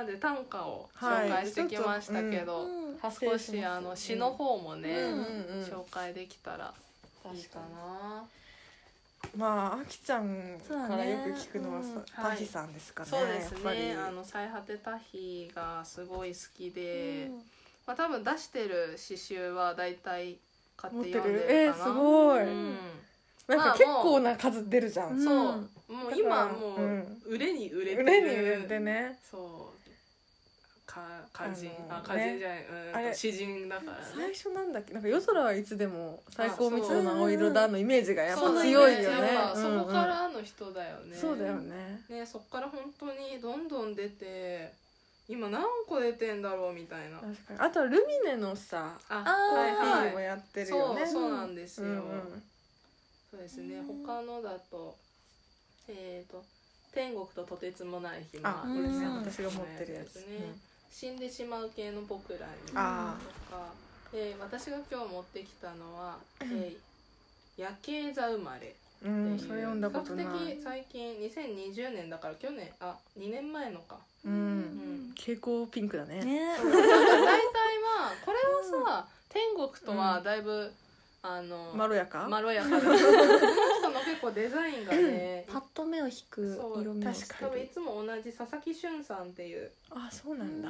まで短歌を紹介してきましたけど、うん。少しあの詩の方もね、うんうんうん。紹介できたらいいかな。まああきちゃんからよく聞くのはそうだねさタヒさんですかねそうですね。あの最果てタヒがすごい好きで、うん。まあ多分出してる詩集はだいたい買ってて読んでるえー、る。かな。すごい、うん。なんか結構な数出るじゃん、うんそう、もうだ今もううん。売れに売れてる。売れに売れてね。そう。か歌人あのあ歌人じゃない、うんあれ。詩人だからね。最初なんだっけ？なんか夜空はいつでも最高密度あの青色だのイメージがやっぱ強いよね。やっぱうんうん。そこからの人だよね。そうだよね。ねそっから本当にどんどん出て今何個出てんだろうみたいな。確かに。あとはルミネのさあはいはい。もやってるそうよねそうなんですよ。うんうん。そうですね。うん。他のだとえっ、と天国ととてつもない暇あ、うんこれねうん。私が持ってるやつ。ですね、死んでしまう系の僕らにとあか、えー。私が今日持ってきたのは「えー夜景座生まれ」うん、うん、っていう。それ読んだことない。比較的最近2020年だから去年あ2年前のか。ううん。ん蛍光ピンクだね。ね。大体まあこれはさ、天国とはだいぶ、あのまろやか、まろやか の結構デザインがねパッと目を引く色味を確か多分いつも同じ佐々木俊さんっていうあそうなんだ。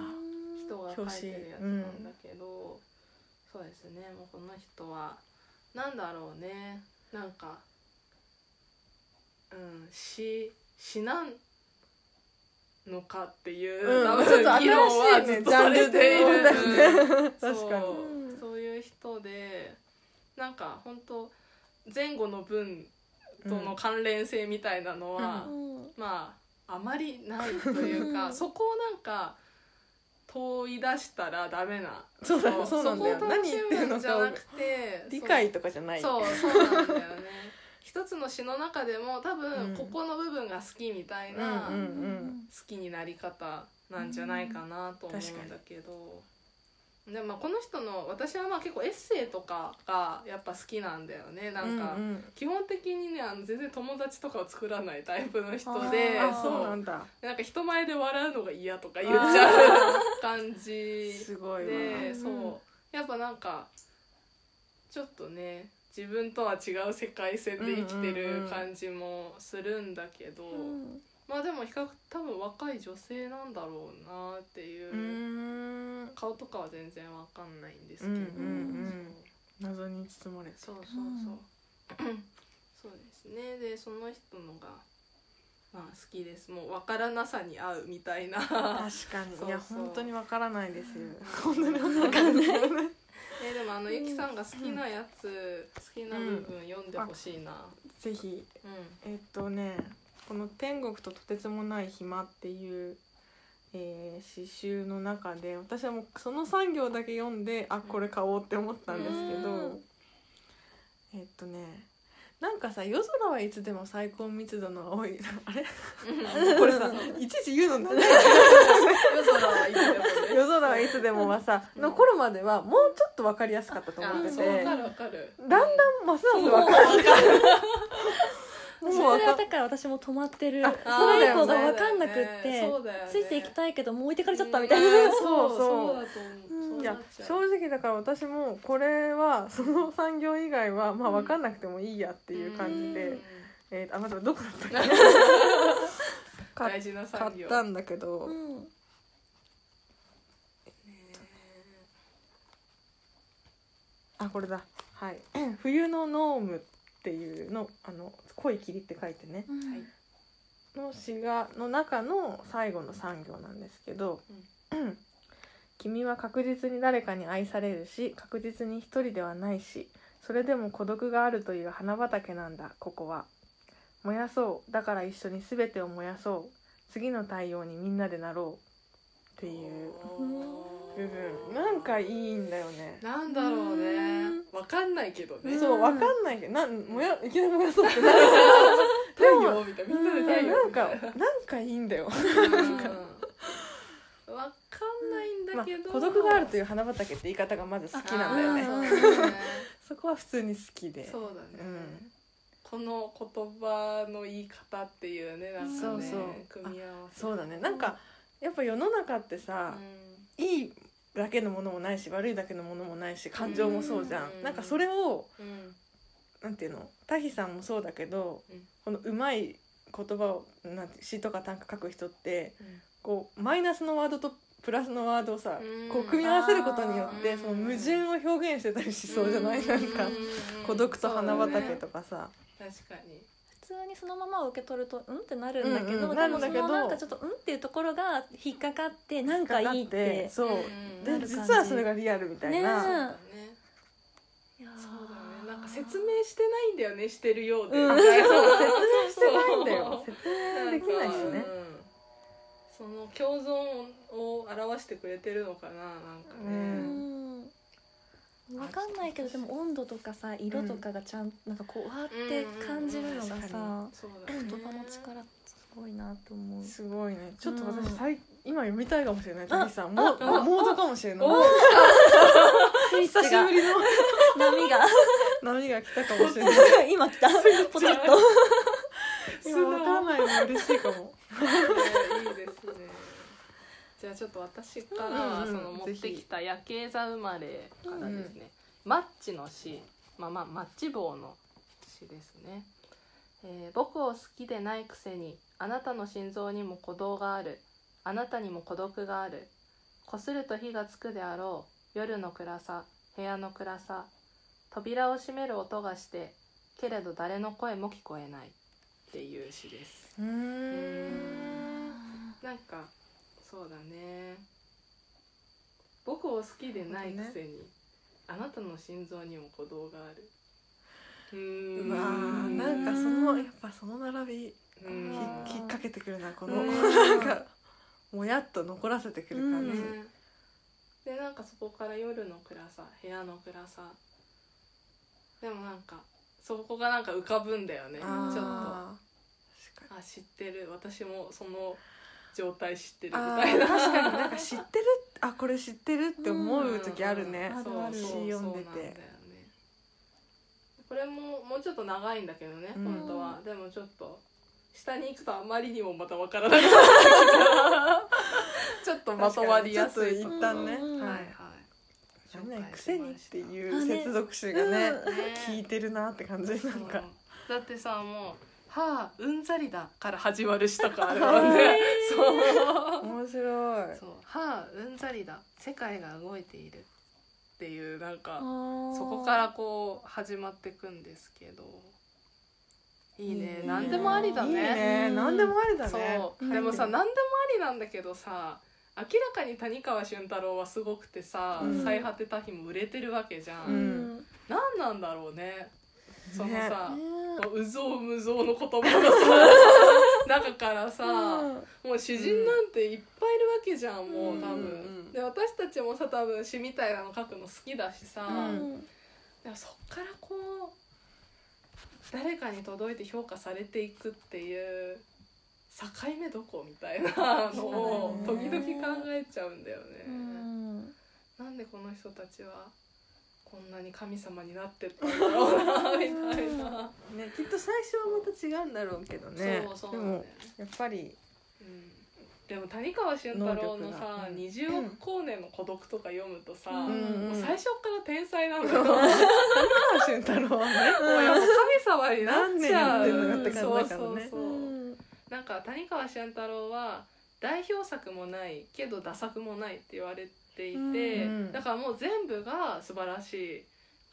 人が描いてるやつなんだけど、そうですね。もうこの人はなんだろうね。なんかうん詩詩なんのかっていう、うん。多分ちょっと議論は新しいねずっとされている、ジャンルでうん。確かに。そういう人でなんか本当前後の文との関連性みたいなのは、うん。まああまりないというかそこをなんか問い出したらダメなそうだそうなんだよそこを楽し何言ってるのむんじゃなかくて理解とかじゃない。そうそうなんだよね。一つの詩の中でも多うん。分ここの部分が好きみたいな、好うんきになり方なんじゃないかなと思うんだけど、でもまあこの人の私はまあ結構エッセイとかがやっぱ好きなんだよね。なんか、うんうん。基本的にねあの全然友達とかを作らないタイプの人あでそうなんだ。だなんか人前で笑うのが嫌とか言っちゃう感じすごいわ。でうんそう。やっぱなんかちょっとね自分とは違う世界線で生きてる感じもするんだけど、うんまあでも比較多分若い女性なんだろうなっていう顔とかは全然わかんないんですけど、うんうんうん謎に包まれて。そうそうそう、そうですね。でその人のがまあ好きです。もう分からなさに合うみたいな。確かに。そういや本当にわからないですよ。本当に分かんない。えでもあのゆきさんが好きなやつ、好きな部分読んでほしいな。ぜひ。うん。えっとねこの「天国ととてつもない暇」っていう、えー詩集の中で私はもうその3行だけ読んであこれ買おうって思ったんですけど、うん。えっとねなんかさ夜空はいつでも最高密度の青い。あれ？これさいちいち言うの 夜空はいつでもね。夜空はいつでもはさの頃まではもうちょっと分かりやすかったと思ってて。だんだんますます分かる もう分かだから私も止まってる。あそれ以降が分かんなくってついていきたいけどもう置いてかれちゃったみたいな。うん。そうそういや正直だから私もこれはその産業以外はまあ分かんなくてもいいやっていう感じで、うん。えー、あ待ってどこだったっけ？買 大事な買産業。ったんだけど、うん。あこれだ。はい「冬のノーム」っていうのあの濃い霧って書いてね。うん。はい。の詩がの中の最後の産行なんですけど「君は確実に誰かに愛されるし確実に一人ではないしそれでも孤独があるという花畑なんだここは。燃やそう。だから一緒に全てを燃やそう。次の太陽にみんなでなろう」っていう部分なんかいいんだよね。なんだろうね。わかんないけどね。そうわかんないけどなん燃やいきなり燃やそうってなる。太陽みたいなみんなで太陽なんかなんかいいんだよ、うん。わかんないんまあだけど、孤独があるという花畑って言い方がまず好きなんだよね。そこは普通に好きで。そうだね、うん。この言葉の言い方っていうねなんかねそうそう。組み合わせ。そうだね。なんかやっぱ世の中ってうさ、ん。いいだけのものもないし悪いだけのものもないし感情もそうじゃん、うん。なんかそれをうん。なんていうのタヒさんもそうだけど、うん。このうまい言葉をなんて詩とか短歌書く人ってうん。こうマイナスのワードとプラスのワードをさ、うん。こう組み合わせることによってうん。その矛盾を表現してたりしそうじゃない、うん。なんかうん孤独と花畑ねとかさ、確かに。普通にそのまま受け取るとうんってなるんだけど、うんうんでもそなるんだけどのなんかちょっとうんっていうところが引っかかってなんかいいってそう、うんで実はそれがリアルみたいな、ねそうだね。いやーそうだね。なんか説明してないんだよねしてるようで、うん。説明してないんだよ。説明できないしね。その共存を表してくれてるのかななんかうね、うんわかんないけどでも温度とかさ色とかがちゃんなんかこうわーって感じるのがうんうん。うんさ言葉の力すごいなと思うすごいねちょっとうん私最今読みたいかもしれない。あタキさん。もうあ。モードかもしれない。お久しぶりの。波が。波が来たかもしれない。今来た。ポチッと。今わからないの嬉しいかも じゃあちょっと私から、うんうんその持ってきた夜景座生まれからですね、マッチの詩まあまあマッチ棒の詩ですね、えー僕を好きでないくせにあなたの心臓にも鼓動がある。あなたにも孤独がある。こすると火がつくであろう。夜の暗さ部屋の暗さ。扉を閉める音がしてけれど誰の声も聞こえない。っていう詩です。うーん。なんかそうだね。僕を好きでないくせに、あなたの心臓にも鼓動がある。うーうわーなんかそのやっぱその並び引っ掛けてくるなこのうん。なんかもやっと残らせてくる感じ、ねでなんかそこから夜の暗さ部屋の暗さ。でもなんかそこがなんか浮かぶんだよねちょっと。あ知ってる。私もその状態知ってるみあたいな。ー確かになんか知ってるあこれ知ってるって思う時あるね、うん。うそう読んでそうなんだよね。てこれももうちょっと長いんだけどね、うん。本当は。でもちょっと下に行くとあまりにもまたわからなくなっ ちょっとまとまりやすい一旦ね、うんはい。はいはい。ねくせにっていう接続詞がねうん。ね。聞いてるなって感じなんかだってさもう「はあうんざりだ」から始まる詩とかあるもんねそう。面白い。そう「はあうんざりだ。世界が動いている」っていうなんかそそこからこう始まっていくんですけど。いいね。何でもありだいいね。何でもありだね。そう。でもさ何でもありなんだけどさ明らかに谷川俊太郎はすごくてさ「うん。最果てた日」も売れてるわけじゃん、ううんん何なんだろうねそのさ、ね。うぞうむぞうの言葉のさ 中からさ、もう詩人なんていっぱいいるわけじゃん、もう多分、うんうんうん。で私たちもさ多分詩みたいなの書くの好きだしさ、うん。でもそっからこう誰かに届いて評価されていくっていう境目どこみたいなのを時々考えちゃうんだよね。うん。なんでこの人たちはこんなに神様になってったんだろうなみたいな。ねきっと最初はまた違うんだろうけどね。でそうそう。なんだよもやっぱりうん。でも谷川俊太郎のさが「二十億光年の孤独」とか読むとさ、うん。最初から天才なんだよ。谷川俊太郎はね。やっぱ神様になっちゃう。ね。そうそうそう。うんなんか谷川俊太郎は代表作もないけどダ作もないって言われていて、うんだからもう全部が素晴らしい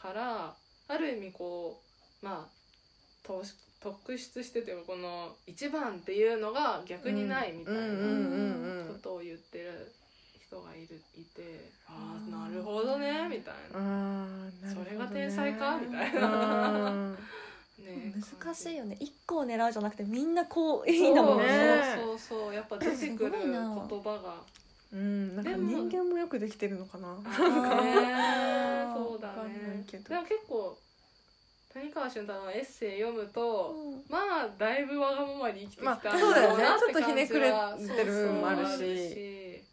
からある意味こうまあ突突出してというかこの一番っていうのが逆にないみたいなうんうんうんうん。ことを言ってる人がいるいて、ああなるほどねみたいあな、ね。それが天才かみたいな。ね、難しいよね。一個を狙うじゃなくてみんなこういいんだもんね。そうそうそう。やっぱ出てくる言な葉がうんなんかでも。人間もよくできてるのかな？そうだね。でも結構谷川俊太郎のエッセイ読むと、うん。まあだいぶわがままに生きてきたそうだよね。ちょっとひねくれてる部分もあるし。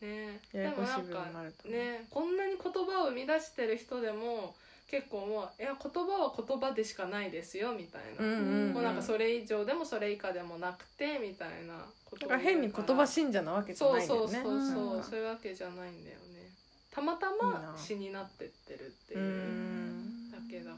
ねでもなんかねこんなに言葉を生み出してる人でも結構もういや言葉は言葉でしかないですよみたいな、うんうんもうなんかそれ以上でもそれ以下でもなくてみたいなことだから変に言葉信者なわけじゃないんだよね。そうそうそうそう、うん。そういうわけじゃないんだよね。たまたまな詩になってってるってういうんだけだから。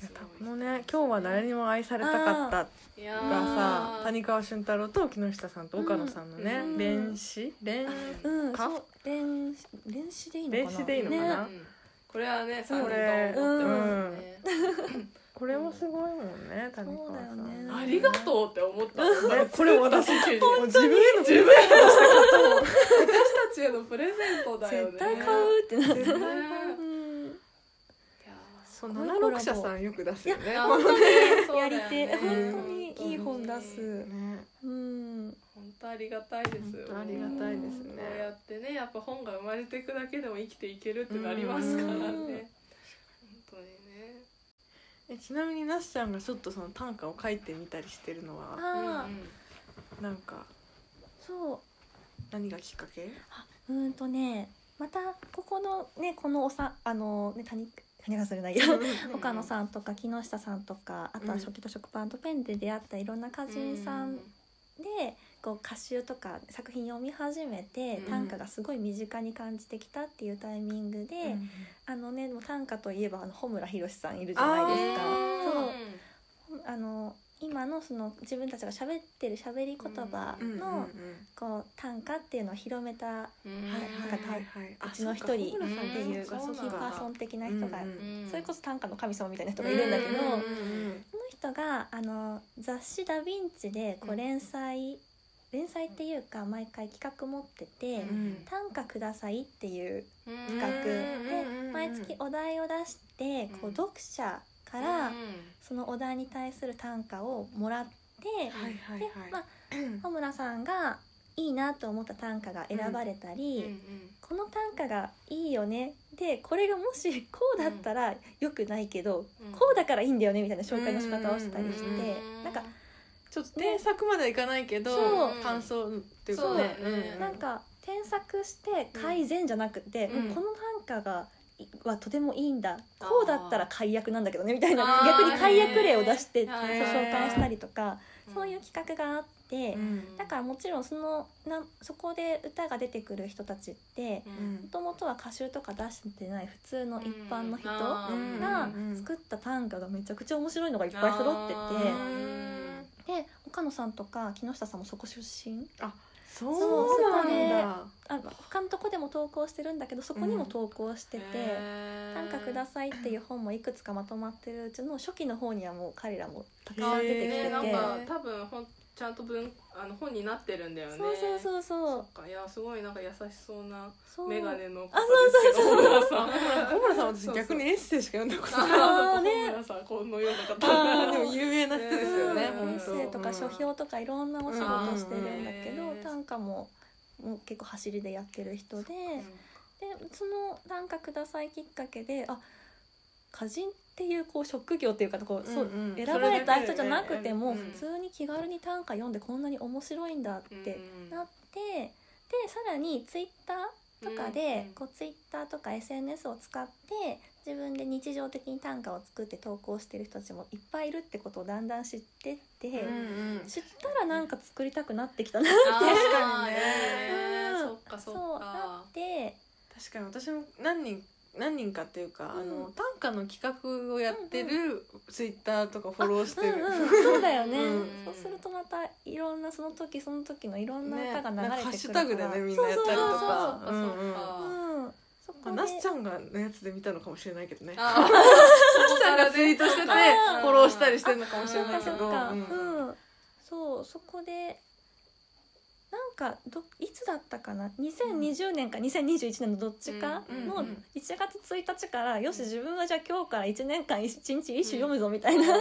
いやすごいこのね今日は誰にも愛されたかったがさ谷川俊太郎と木下さんと岡野さんのねうん練習練かうんそう練練習でいいのかな？練習でいいのかな？ね。うんこれはねそう3人とも思ってますね、これもすごいもんね谷川さそうだよね。ん。ありがとうって思ったこれ私自分への自分への私たちへのプレゼントだよね。絶対買うってなって絶対う。ん。いやそうすごい76社さんよく出すよね。やり よね。手本うん。当に本出すね。うん本当ありがたいですよ本当ありがたいですね。こうやってねやっぱ本が生まれていくだけでも生きていけるってなりますからね。うん。本当にね。えちなみになしちゃんがちょっとその短歌を書いてみたりしてるのはああなんかそう。何がきっかけ？うーんとねまたここのねこのおさあのね谷谷川さんじゃないようん。岡野さんとか木下さんとかあとは初期と食パンとペンで出会ったいろんな歌人さんでこう歌集とか作品読み始めてうん。短歌がすごい身近に感じてきたっていうタイミングで、あのねもう短歌といえばあの穂村弘さんいるじゃないですか。そう。あの今のその自分たちが喋ってる喋り言葉のこう短歌っていうのを広めたうんはいはいはい。はいうちの一人あっていうキーパーソン的な人が、それこそ短歌の神様みたいな人がいるんだけど、その人があの雑誌「ダ・ヴィンチ」でこううん連載、連載っていうか毎回企画持ってて「うん。短歌ください」っていう企企画。うん。で毎月お題を出してこううん。読者からそのお題に対する短歌をもらってはいはいではい。まあ 穂村さんがいいなと思った短歌が選ばれたり、この短歌がいいよね。でこれがもしこうだったらよくないけど、うん。こうだからいいんだよねみたいな紹介の仕方をしたりして、うんなんかちょっと添削まではいかないけどそう。感想っていうかそう。ねなんか添削して改善じゃなくて、この短歌がいはとてもいいんだ。こうだったら解約なんだけどねみたいな逆に解約例を出して紹介したりとかそういう企画があって、うん。だからもちろんそのなそこで歌が出てくる人たちってもともとは歌集とか出してない普通の一般の人がうん作った短歌がめちゃくちゃ面白いのがいっぱい揃っててで岡野さんとか木下さんもそこ出身？そうなんだ。あの他のとこでも投稿してるんだけどそこにも投稿してて「短歌ください」っていう本もいくつかまとまってるうちの初期の方にはもう彼らもたくさん出てきてて、ねなんか多分ほんちゃんと文あの本になってるんだよね。そうそうそうそそうっか。いやすごいなんか優しそうなメガネのあそうそうそう。そう小村さんは私逆にエッセイしか読んだことない。小村さんこのような方。でも有名な人ですよね。うん。エッセイとか書評とかいろんなお仕事してるんだけど、うん。短歌ももう結構走りでやってる人で、でその「短歌ください」きっかけであ歌人っていうこう職業っていうかこう、そううん。うん選ばれた人じゃなくてもうん普通に気軽に短歌読んでこんなに面白いんだってなってでさらにツイッターとかで、うんこうツイッターとか SNS を使って自分で日常的に短歌を作って投稿してる人たちもいっぱいいるってことをだんだん知ってって、うんうん。知ったらなんか作りたくなってきたな確かに。ねうん。そっかそっそうなかって。確かに私も何人何人かっていうか、うん。あの短歌の企画をやってるツイッターとかフォローしてる、うんうん、そうだよね、うん。そうするとまたいろんなその時その時のいろんなね歌が流れてくるから、ハッシュタグでねみんなやったりとそうそうかそうそこで。まあ、なすちゃんがのやつで見たのかもしれないけどね。ちゃんがツイートしててフォローしたりしてるのかもしれないけど。そうそこでなんかどいつだったかな？2020年か2021年のどっちか？のうんうん。うん1月1日からよし自分はじゃあ今日から1年間1日一首読むぞみたいな、勝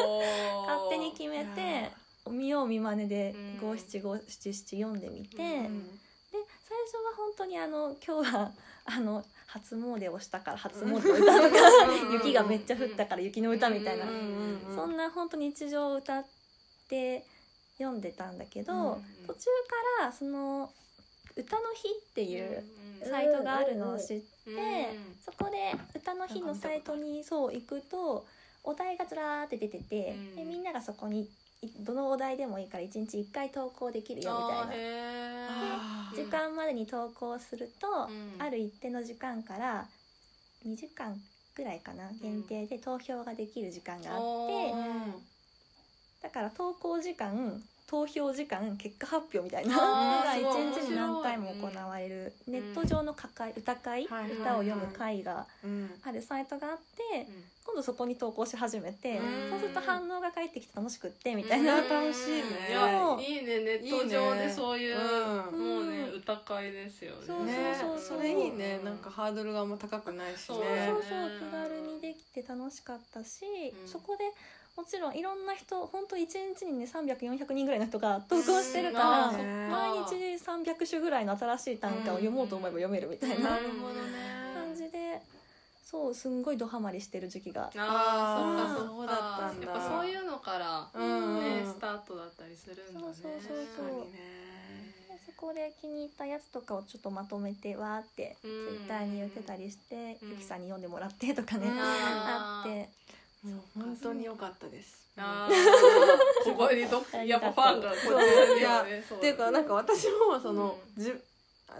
手に決めいてや見よう見まねでうん。五七五七七読んでみて、うんで最初は本当にあの今日はあの初詣をしたから初詣の歌とかうん。雪がめっちゃ降ったから雪の歌みたいな、うんうんうん。そんな本当に日常を歌って読んでたんだけど、うん途中からその歌の日っていううんサイトがあるのを知って、うんそこで歌の日のサイトにそう行くとお題がずらーって出てて、うん。でみんながそこにいどのお題でもいいから1日1回投稿できるよみたいな。時間までに投稿すると、うん。ある一定の時間から2時間ぐらいかな限定で投票ができる時間があって、だから投稿時間投票時間結果発表みたいなの が一日に何回も行われる。ネット上の会歌会、はいはいはい歌を読む会がうん。あるサイトがあってうん。今度そこに投稿し始めてうん。そうすると反応が返ってきて楽しくってみたいうん。な。楽しいね。いやいいねネット上でそういううん。もうねうん歌会ですよね。そうねそうそう。それいいね。なんかハードルがあんま高くないしそうねそうそう。気軽にできて楽しかったし、うん。そこでもちろんいろんな人本当一日にね300400人ぐらいの人が投稿してるから、毎日300首ぐらいの新しい短歌を読もうと思えば読めるみたいななるほどね。感じでそうすんごいドハマりしてる時期が。ああそっかそうだったんだ。やっぱそういうのからうんねスタートだったりするんだね。そうそうそう。確かにね。でそこで気に入ったやつとかをちょっとまとめてわーってツイッターに言ってたりして、うん。ゆきさんに読んでもらってとかね、うん。あってもう本当に良かったです。あー。ここにどやっぱファンがこっちにいやっていうかなんか私もその、うじ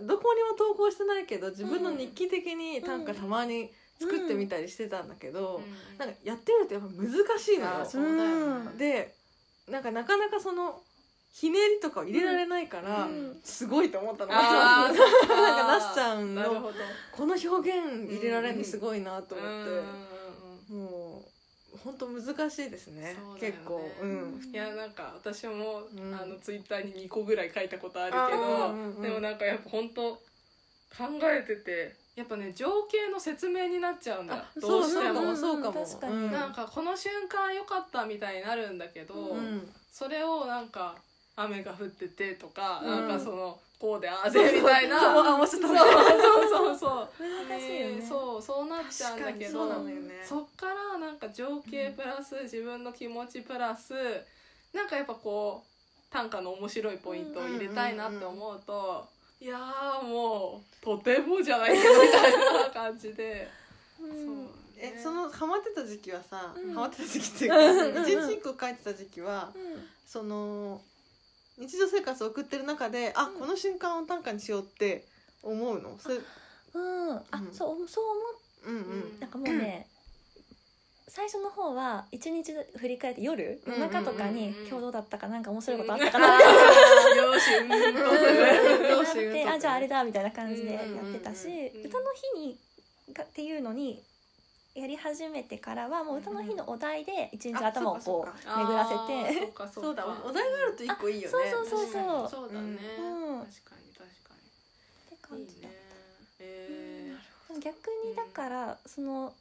どこにも投稿してないけど自分の日記的に短歌たまに作ってみたりしてたんだけど、うん。なんかやってみるとやっぱ難しいのよ。あー。そうだよねでなんかなかなかそのひねりとかを入れられないから、うん。すごいと思ったの。あー。なんかなしちゃんの。なるほど。この表現入れられるのすごいなと思って、もう本当難しいですね。ね。結構。うん。いやなんか私も、うん。あのツイッターに2個ぐらい書いたことあるけあど、ーうんうんでもなんかやっぱ本当考えててやっぱね情景の説明になっちゃうんだ。あどうしても。そうかもそうかも。確かに。うん。なんかこの瞬間良かったみたいになるんだけど、うん。それをなんか雨が降っててとか、うん。なんかそのこうでああでみたいな。そうそうそうそうそう。難しいよね、ねそうそうなっちゃうんだけどそだよね。そっからなんか情景プラス自分の気持ちプラスなんかやっぱこう短歌の面白いポイントを入れたいなって思うと、いやーもうとてもじゃないみたいな感じで、うん。そうえそのハマってた時期はさ、うん。ハマってた時期っていうか 一日一個書いてた時期はその日常生活を送ってる中であ、うん。この瞬間を短歌にしようって思うの？それうん、あ、うん。そうそう思っうんうん。うんなんかもうね 最初の方は一日振り返って夜うん夜中とかにうんうん。うん今日どうだったかなんか面白いことあったかなってあじゃああれだみたいな感じでやうんうんうんってたしうん歌の日にがっていうのにやり始めてからはもう歌の日のお題で一日頭をこそう巡らせて。っかそそうだお題があると一個いいよね。そうそうそうそう。そうだね、うん。確かに確かって感にいいじだねえ逆にだからその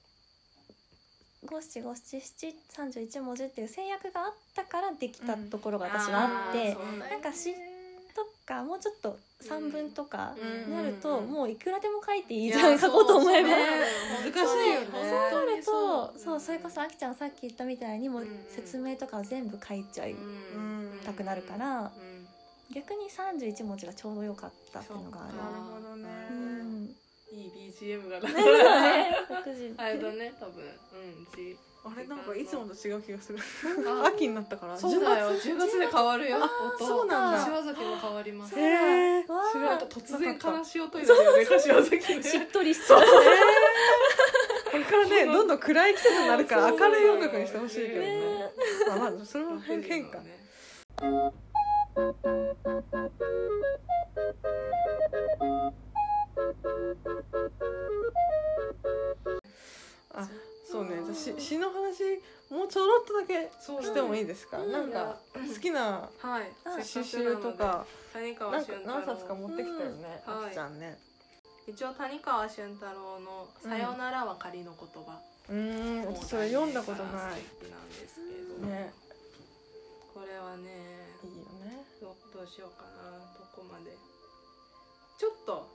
五七五七七三十一文字っていう制約があったからできたところがー私はあって、うだよね。なんか詩とかもうちょっと三文とかうんになると、うん。もういくらでも書いていいじゃん書こうと思えば。難しいよねそう本当なるとにそうそれこそあきちゃんさっき言ったみたいにもううん説明とかを全部書いちゃいうん。たくなるからうん。逆に31文字がちょうどよかったっていうのがある。なるほどね。うん。いい BGM がなね6時あれだね。多分うんじあれなんかいつもと違う気がする。あ秋になったから。そうだよ。10月で変わるよ音。そうなんだ。柏崎も変わります。へー。わあ知らなんか突然悲しい音になるよね柏崎ねしっとりしそう。こ れからねどんどん暗い季節になるから明るい音楽にしてほしいけどね。ね。まあまあそれは変変かねあそうね。じゃあ詩詩の話もうちょろっとだけしてもいいですか？うん。なんか好きな詩集とか何冊か持ってきたよね。うん。あきちゃんね一応谷川俊太郎の「さよならは仮の言葉」うーん。それ読んだことないなんですけど、ね。これはねいいよね。どどうしようかな。どこまで。ちょっと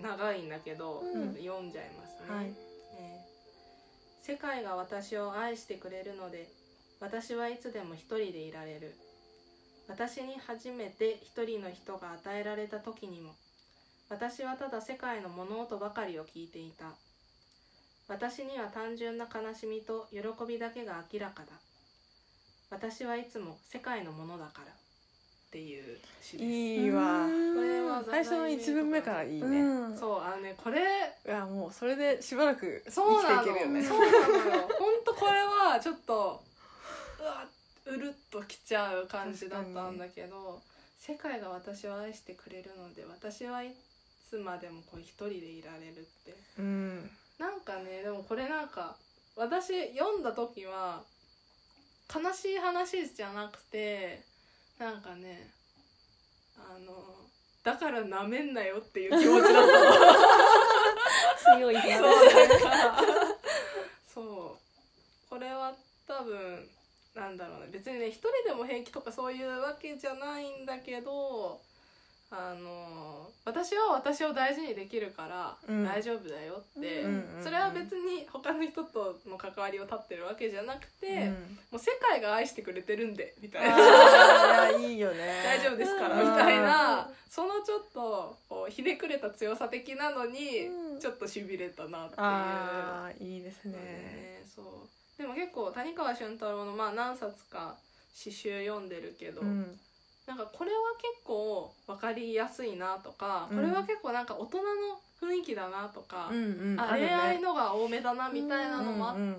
長いんだけど、うん。読んじゃいますね、はい。ね世界が私を愛してくれるので私はいつでも一人でいられる。私に初めて一人の人が与えられた時にも私はただ世界の物音ばかりを聞いていた。私には単純な悲しみと喜びだけが明らかだ。私はいつも世界のものだから。っていう詩です。いいわ。うんこれは最初の一文目からいいね、うん。そうあのねこれいやもうそれでしばらく生きていけるよね。そうなのよ。本当これはちょっとうわうるっときちゃう感じだったんだけど世界が私を愛してくれるので私はいつまでもこう一人でいられるって。うん。なんかねでもこれなんか私読んだ時は悲しい話じゃなくてなんかねあのだからなめんなよっていう気持ちだったの。強いね。そうなんか。そう。これは多分なんだろうね。別にね一人でも平気とかそういうわけじゃないんだけどあの私は私を大事にできるからうん。大丈夫だよって、うんうんうんそれは別に他の人との関わりを断ってるわけじゃなくて、うん。もう世界が愛してくれてるんでみたいな。あーいやいいよね。大丈夫ですからうん。みたいな。そのちょっとこうひねくれた強さ的なのにうん。ちょっとしびれたなっていう。ああいいですねね。そう。でも結構谷川俊太郎のまあ何冊か詩集読んでるけど、うんなんかこれは結構分かりやすいなとか、うん。これは結構なんか大人の雰囲気だなとか、うんうんあるね。恋愛のが多めだなみたいなのもあって、うんうん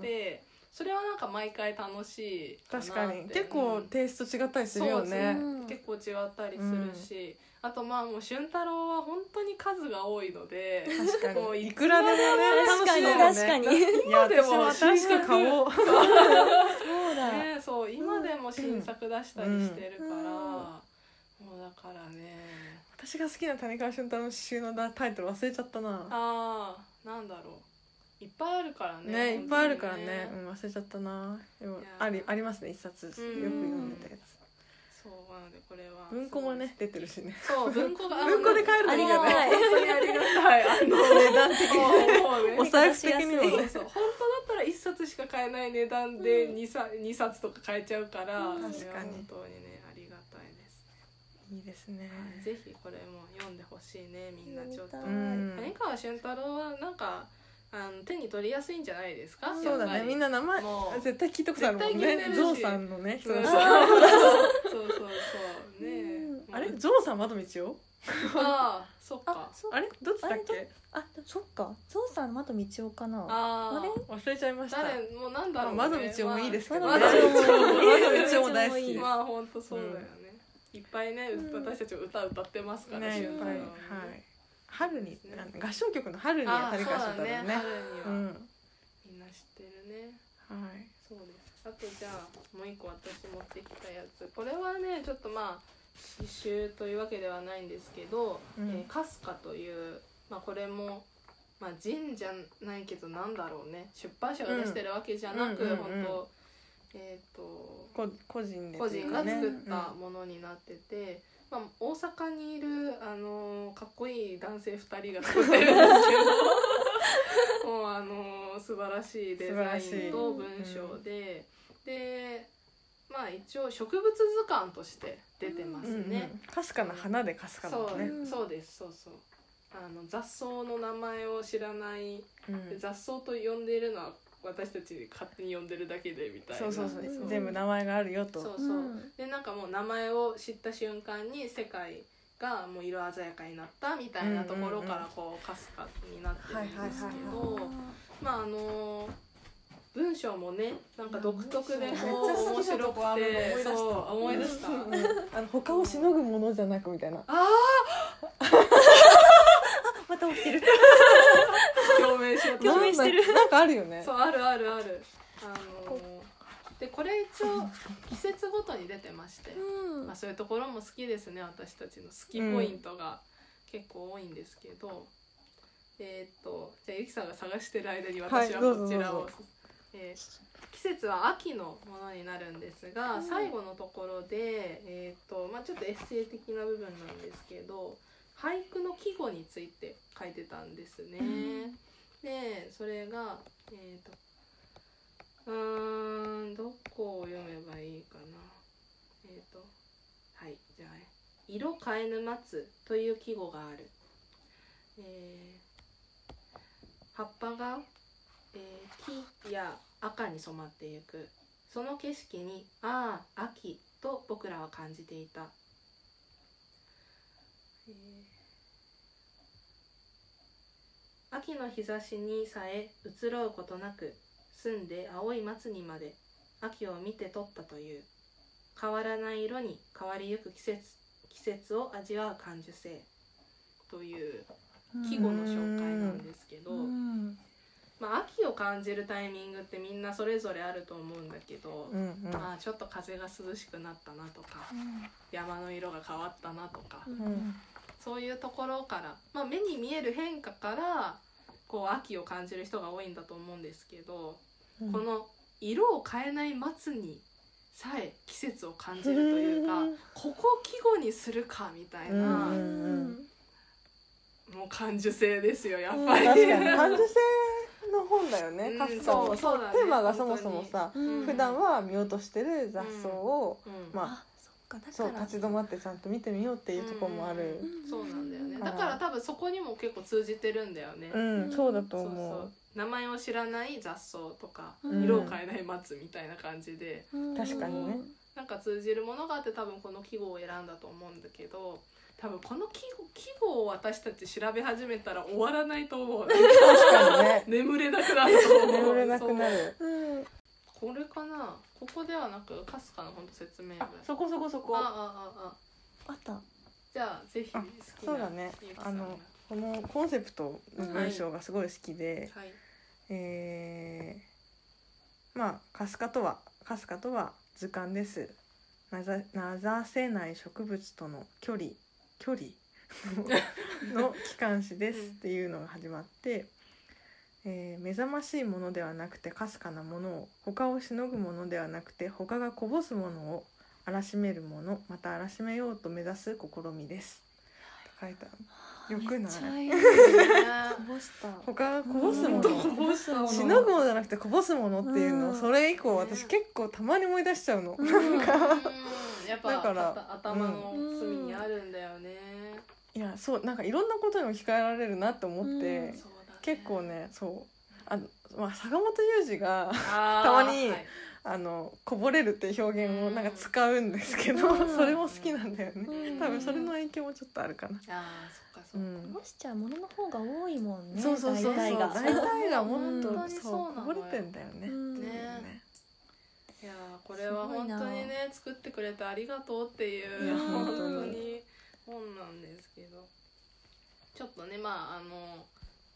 それはなんか毎回楽しいなって確かに。結構うんテイスト違ったりするよね。うん結構違ったりするし、あとまあもう俊太郎は本当に数が多いので確かもういにいくらでもね楽しいよね。確かに。いやでも私も新しく買おう ね、そう今でも新作出したりしてるから、うんもうだからね。私が好きな谷川俊太郎の詩集のタイトル忘れちゃったな。あーなんだろう。いっぱいあるからねねいっぱいあるからね。うん忘れちゃったな。でもありありますね一冊よく読んでたやつそうなのでこれは。文庫もね出てるしね。そう文庫が文庫で買えるのいいよねありが本当にありがたい。あの値段的にお財布的にも。ね本当だったら一冊しか買えない値段で二冊二冊とか買えちゃうから、確かに。本当にねありがたいです、いいですね。はいぜひこれも読んでほしいねみんなちょっと、谷川俊太郎はなんかあの手に取りやすいんじゃないですか、うん。そうだね。みんなな名前もう。絶対聞いたことあるもんね。ゾウさんのね人 そうそうそう。そうそうねえあれ？ゾウさん窓道を ああそっか。あそう。あれ？どっちだっけ？あそっか。ゾウさんまだ道夫かな。ああ。れ？あ忘れちゃいました。誰？もうなんだろう、窓道もいいですけどね。窓道も窓道も大好きです。まあ本当そうだよね、いっぱいね、うん。私たち歌歌ってますからね。いっぱい。はい春にそう合唱曲の春にあ谷川俊太郎ね。ね。春には、うん。みんな知ってるね。はい。そうです。あとじゃあもう一個私持ってきたやつ。これはねちょっとまあ詩集というわけではないんですけど「うん。えーかすか」という、まあ、これも、まあ、神じゃないけどなんだろうね。出版社が出してるわけじゃなく、うん。うんうんえっ、とこ個人で個人が作ったものになってて、まあ、大阪にいる、あのーかっこいい男性2人が作ってるんですけど もう、あのー素晴らしいデザインと文章で、でまあ一応植物図鑑として出てますうんうんね。かすかな花でかすかなそうのね。うんそうですそうそう。あの雑草の名前を知らないうん。雑草と呼んでいるのは私たち勝手に呼んでるだけでみたいな。そうそうそう。うん。全部名前があるよと。そうそう、うん。でなんかもう名前を知った瞬間に世界がもう色鮮やかになったみたいなところからこうかすかになってるんですけはいどまああの文章もねなんか独特でこうめっちゃ好面白くこあるてそう思い出した。うんあの他をしのぐものじゃなくみたいな。あ また起きてる。あ共鳴しようと共鳴してる。なんかあるよね。そうあるあるある。あのでこれ一応季節ごとに出てまして、うん。まあ、そういうところも好きですね。私たちの好きポイントが結構多いんですけど、えーっとじゃあゆきさんが探してる間に私はこちらを、どうぞ。えー季節は秋のものになるんですが、うん。最後のところで、えーっとまあ、ちょっとエッセイ的な部分なんですけど俳句の季語について書いてたんですね。でそれがえーっとうーんどこを読めばいいかな。えっ、とはいじゃあ「色変えぬ松」という季語がある。えー葉っぱが、えー木や赤に染まっていく。その景色に「ああ秋」と僕らは感じていた、えー秋の日差しにさえ移ろうことなく澄んで青い松にまで秋を見て取ったという変わらない色に変わりゆく季節季節を味わう感受性という季語の紹介なんですけど、うん。まあ、秋を感じるタイミングってみんなそれぞれあると思うんだけど、うんうん。まあ、ちょっと風が涼しくなったなとか山の色が変わったなとか、ん。そういうところから、まあ、目に見える変化からこう秋を感じる人が多いんだと思うんですけど、うん。この色を変えない松にさえ季節を感じるというか、うん。ここを季語にするかみたいな、うんもう感受性ですよやっぱ確り。かに。感受性の本だよねうんそうそうだねテーマがそもそもさうん。普段は見落としてる雑草をうん。まああそっかだからそう立ち止まってちゃんと見てみようっていうところもある。うん。そうなんだよ。ねうんだから多分そこにも結構通じてるんだよね、うんそうだとそう。思そうう。名前を知らない雑草とか、うん。色を変えない松みたいな感じで。うん。確かにね。なんか通じるものがあって多分この季語を選んだと思うんだけど多分この季語季語を私たち調べ始めたら終わらないと思う。確かにね。眠れなくなると思う。眠れなくなる。う。んこれかな？ここではなくかすかの本当説明文。あそこそこそこ。ああああ。あったじゃあぜひ好あきなそうだね。あのこのコンセプトの文章がすごい好きで、はい。えーまあカスカとはカスカとは図鑑です。なざなざせない植物との距離距離？の機関誌ですうんっていうのが始まって、えー目覚ましいものではなくてかすかなものを他をしのぐものではなくて他がこぼすものを荒らしめるものまた荒らしめようと目指す試みです。と書いてある。よくない？いいね。こぼした。他がこぼすもうんの？こぼすもの。しのぐものじゃなくてこぼすものっていうの、うん。それ以降私結構たまに思い出しちゃうの、うん。なんか。うんだから頭の隅にあるんだよね、いやそうなんかいろんなことに置き換えられるなって思って、ね。結構ねそう。あの、まあ、坂本雄二がたまにはいあのこぼれるっていう表現をなんか使うんですけど、うん。それも好きなんだよね、うん。多分それの影響もちょっとあるかな、あーそっかそっか、うん。こぼしちゃうものの方が多いもんねそうそうそうそう。大体が。大体がもっと、本当にそうそうなのよ。こぼれてんだよね、ね。いやーこれは本当にね作ってくれてありがとうっていう本当に本なんですけど。ちょっとねまああの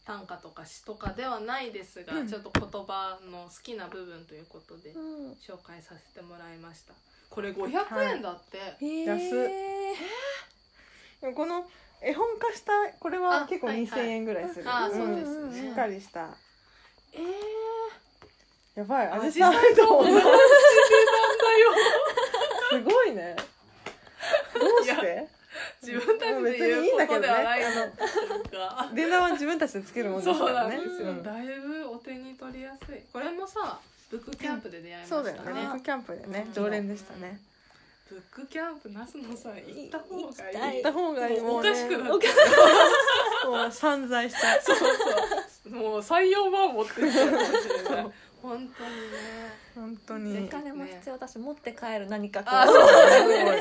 短歌とか詩とかではないですが、うん。ちょっと言葉の好きな部分ということでうん。紹介させてもらいました。これ500円だって、へ安っ。えでもこの絵本化したこれはあ結構はいはい。2000円ぐらいする、あーそうんですね、しっかりした。えー、やばい。アアジサイと同じ値段だよ。すごいね。どうして？自分たちで言うことではないのか。値段は自分たちでつけるもんですそうからね。なんですよ、うん。だいぶお手に取りやすい。これもさブックキャンプで出会いましたそうねだよね。ブックキャンプでねうん。常連でしたね。ブックキャンプ那須野さん行った方がいい。行った方がいい。もおかしくなってもう散財した。そうそう。もう採用版持ってるかもしれない本当にね。本当おに金も必要だし持って帰る何かこあそう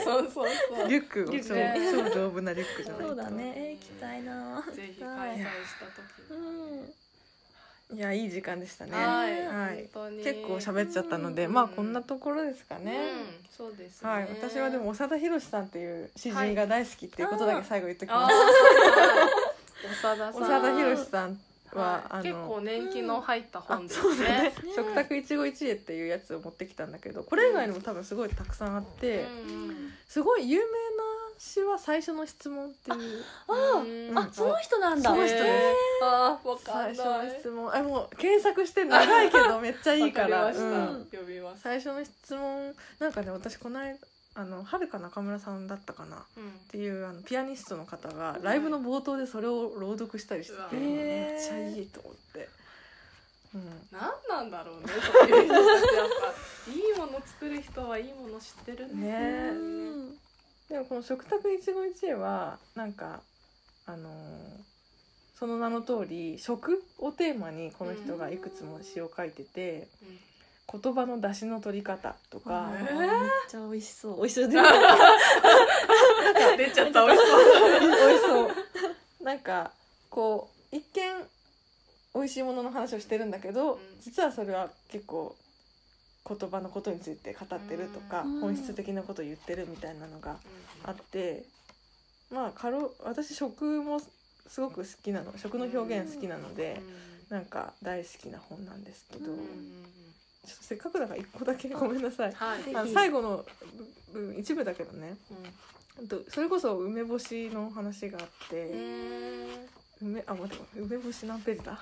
そうそうそう。リュックを超超丈夫なリュックじゃないと。そうだね。えー行きたいな。ぜひ開催した時ういやいい時間でしたね。はい、はい。本当に。結構喋っちゃったのでうん。まあこんなところですかね。うん、そうですね。はい。私はでも長田博さんっていう詩人が大好きっていうことだけ最後言っときます。長田さん。長田博さんははい。あの結構年季の入ったあ本ですね。ね。食卓一期一会っていうやつを持ってきたんだけどこれ以外にも多分すごいたくさんあって、うんすごい有名な詩は最初の質問っていう。あうん。あその人なんだ。その人です。あーわか最初んない。の質問。あもう検索して長いけどめっちゃいいから。うん。最初の質問。なんかね私この間あのはるか中村さんだったかな？っうん。ていうあのピアニストの方がライブの冒頭でそれを朗読したりしてて、めっちゃいいと思って、うん、なんなんだろうね。そういう人たちやっぱいいもの作る人はいいもの知ってるね。でもこの食卓一期一会はなんかあのーその名の通り食をテーマにこの人がいくつも詩を書いてて言葉の出しの取り方とか。めっちゃ美味しそう。美味しそう。で出ちゃった。美味しそう。美味しそう。なんかこう一見美味しいものの話をしてるんだけど、うん。実はそれは結構言葉のことについて語ってるとか、うん。本質的なことを言ってるみたいなのがあってまあかろ私食もすごく好きなの。食の表現好きなので、なんか大好きな本なんですけど、うんちょっとせっかくだから一個だけごめんなさい。はい。あの最後の部分一部だけどね。とそれこそ梅干しの話があって、梅あ待って梅干し何ページだ？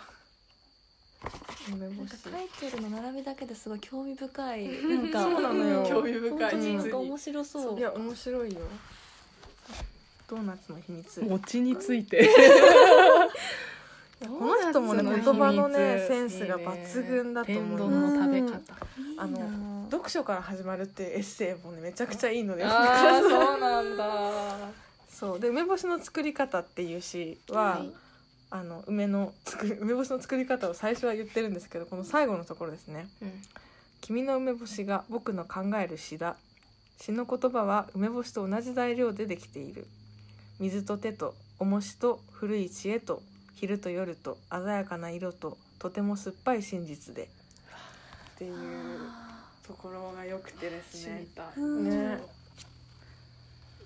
梅干し。タイトルの並びだけですごい興味深い。なんかそうなのよ。興味深い本当になん実にか面白そう。いや面白いよ。ドーナツの秘密。餅について この人もね言葉のねセンスが抜群だと思うの食べ方。あの読書から始まるっていうエッセイもねめちゃくちゃいいのでああそうなんだ。そう。で梅干しの作り方っていう詩は、はい。あの梅の作り梅干しの作り方を最初は言ってるんですけどこの最後のところですね「君の梅干しが僕の考える詩だ」詩の言葉は梅干しと同じ材料でできている。水と手と重しと古い知恵と昼と夜と鮮やかな色ととても酸っぱい真実で。っていうところが良くてですね。ね。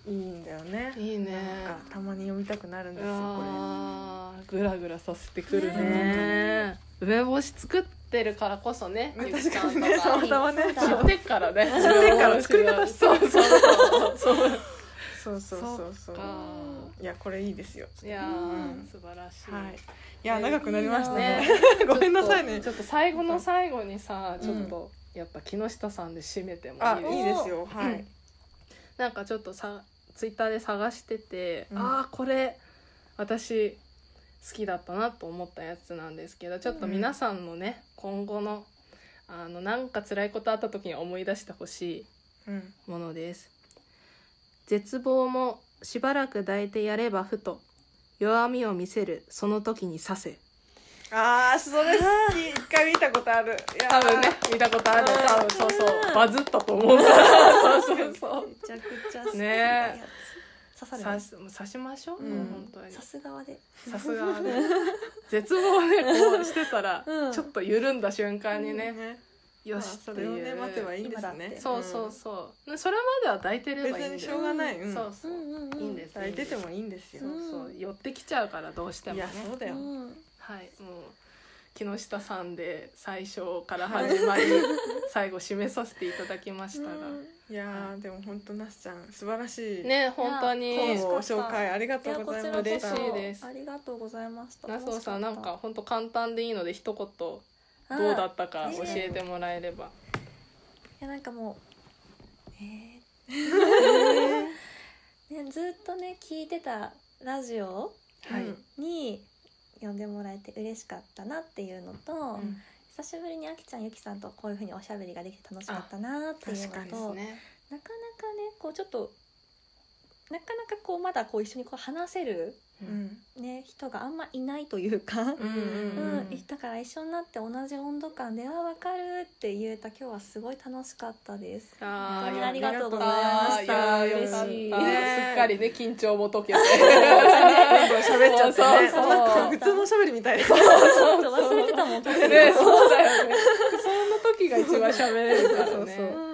いいんだよね。いいね。なんかたまに読みたくなるんですよこあー。グラグラさせてくるね。ね。梅干し作ってるからこそねれゆきちゃんとね。たまかたまね。知ってっからね。知ってっから作り方そうそうそう そうそうそうそう。いやこれいいですよ。いや素晴らしい、はい。いや長くなりましたね。ね ごめんなさいね。ちょっと最後の最後にさちょっとやっぱ木下さんで締めてもあいいですか？いいですよ。はい。なんかちょっとさツイッターで探してて、うん。ああこれ私好きだったなと思ったやつなんですけどちょっと皆さんのね、今後のあのなんか辛いことあった時に思い出してほしうん。いものです絶望もしばらく抱いてやればふと弱みを見せるその時に刺せ。あーそれ好き一回見たことある。多分ね見たことある。うん。多分そうそう。バズったと思う。そうそうそう。めちゃくちゃ好きなねやつ。刺さ刺るし刺しましょう、うん。本当に。さすがでさすがね。絶望ねこうしてたら、うん。ちょっと緩んだ瞬間にね、ねよまあそれをしっていう、ね待てばいいんですね。そうそうそう、ねそれまでは抱いてればいいんだよ。別にしょうがない。うん。そうそう、うんうんうん。いいんです。抱いててもいいんですよ。そうそう。寄ってきちゃうからどうしてもね。いやそうだよ。うんはい。もう木下さんで最初から始まり 最後締めさせていただきましたが、いやーでも本当なすちゃん素晴らしい。ね本当に。本を紹介ありがとうございました。いやこちらこそ嬉しいです。ありがとうございました。那須さんなんか本当簡単でいいので一言どあうだったかね教えてもらえれば、いやなんかもうえー。ね、ずっとね聞いてたラジオに呼んでもらえて嬉しかったなっていうのと、ん。久しぶりにあきちゃんゆきさんとこういうふうにおしゃべりができて楽しかったなっていうのと、ね。なかなかねこうちょっとなかなかこうまだこう一緒にこう話せる、うんね、人があんまいないというか、うんだから一緒になって同じ温度感で「あ分かる」って言えた今日はすごい楽しかったです。本当にありがとうございました。ーよかった嬉しい。ねすっかりね緊張も解けて。喋っちゃってねそうそう。なんか普通のおしゃべりみたいです忘れてたもん。ねそうだよねそんな時が一番喋れるからね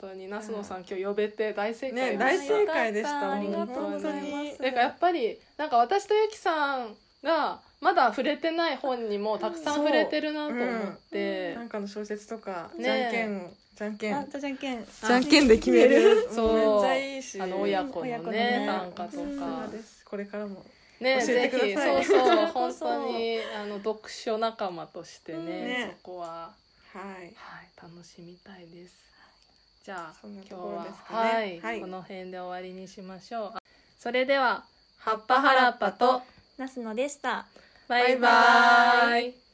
当に那須野さん今日呼べて大正解ね大正解でした。ありがとうご本当ざいまにす。なんかやっぱりなんか私とゆきさんがまだ触れてない本にもたくさん触れてるなと思って、なんかの小説とかねじゃんけんじゃんけん。あじゃんけん。じゃんけんで決める。そう。めっちゃいいし。あの親子の親子のね。ね短歌とか。です。これからもねぜひそうそう本そ当にあの読書仲間としてね,、ね。そこは。はい。はい楽しみたいです。じゃあ今日は、ねはい、はいこの辺で終わりにしましょう。それでは葉っぱはらっぱとナスのでした。バイバイ。